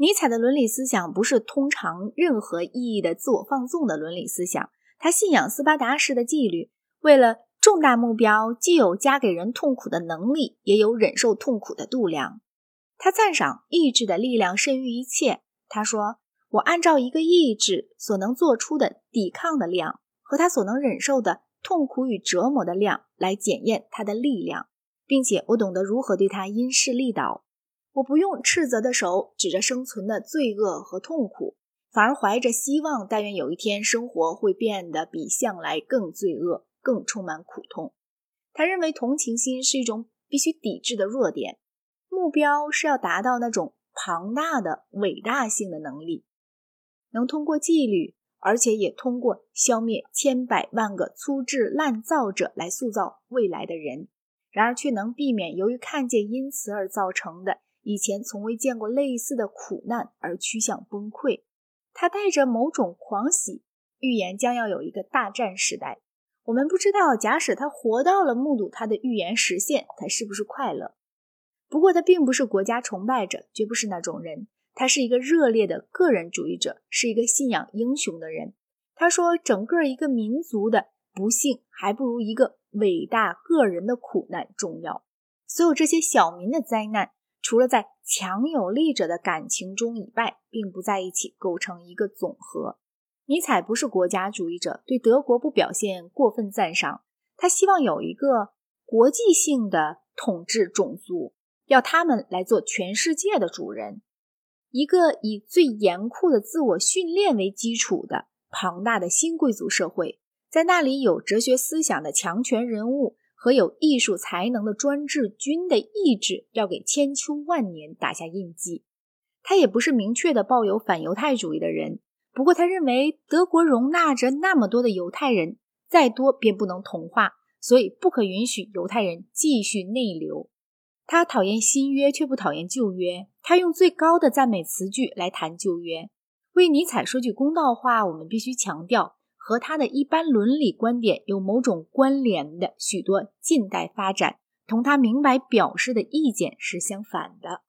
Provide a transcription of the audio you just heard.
尼采的伦理思想不是通常任何意义的自我放纵的伦理思想，他信仰斯巴达式的纪律，为了重大目标，既有加给人痛苦的能力，也有忍受痛苦的度量。他赞赏意志的力量胜于一切。他说：“我按照一个意志所能做出的抵抗的量和他所能忍受的痛苦与折磨的量来检验他的力量，并且我懂得如何对他因势利导。”我不用斥责的手指着生存的罪恶和痛苦，反而怀着希望，但愿有一天生活会变得比向来更罪恶、更充满苦痛。他认为同情心是一种必须抵制的弱点，目标是要达到那种庞大的伟大性的能力，能通过纪律，而且也通过消灭千百万个粗制滥造者来塑造未来的人，然而却能避免由于看见因此而造成的。以前从未见过类似的苦难而趋向崩溃，他带着某种狂喜，预言将要有一个大战时代。我们不知道，假使他活到了目睹他的预言实现，他是不是快乐？不过他并不是国家崇拜者，绝不是那种人。他是一个热烈的个人主义者，是一个信仰英雄的人。他说，整个一个民族的不幸还不如一个伟大个人的苦难重要。所有这些小民的灾难。除了在强有力者的感情中以外，并不在一起构成一个总和。尼采不是国家主义者，对德国不表现过分赞赏。他希望有一个国际性的统治种族，要他们来做全世界的主人。一个以最严酷的自我训练为基础的庞大的新贵族社会，在那里有哲学思想的强权人物。和有艺术才能的专制军的意志要给千秋万年打下印记。他也不是明确的抱有反犹太主义的人，不过他认为德国容纳着那么多的犹太人，再多便不能同化，所以不可允许犹太人继续内流。他讨厌新约，却不讨厌旧约。他用最高的赞美词句来谈旧约。为尼采说句公道话，我们必须强调。和他的一般伦理观点有某种关联的许多近代发展，同他明白表示的意见是相反的。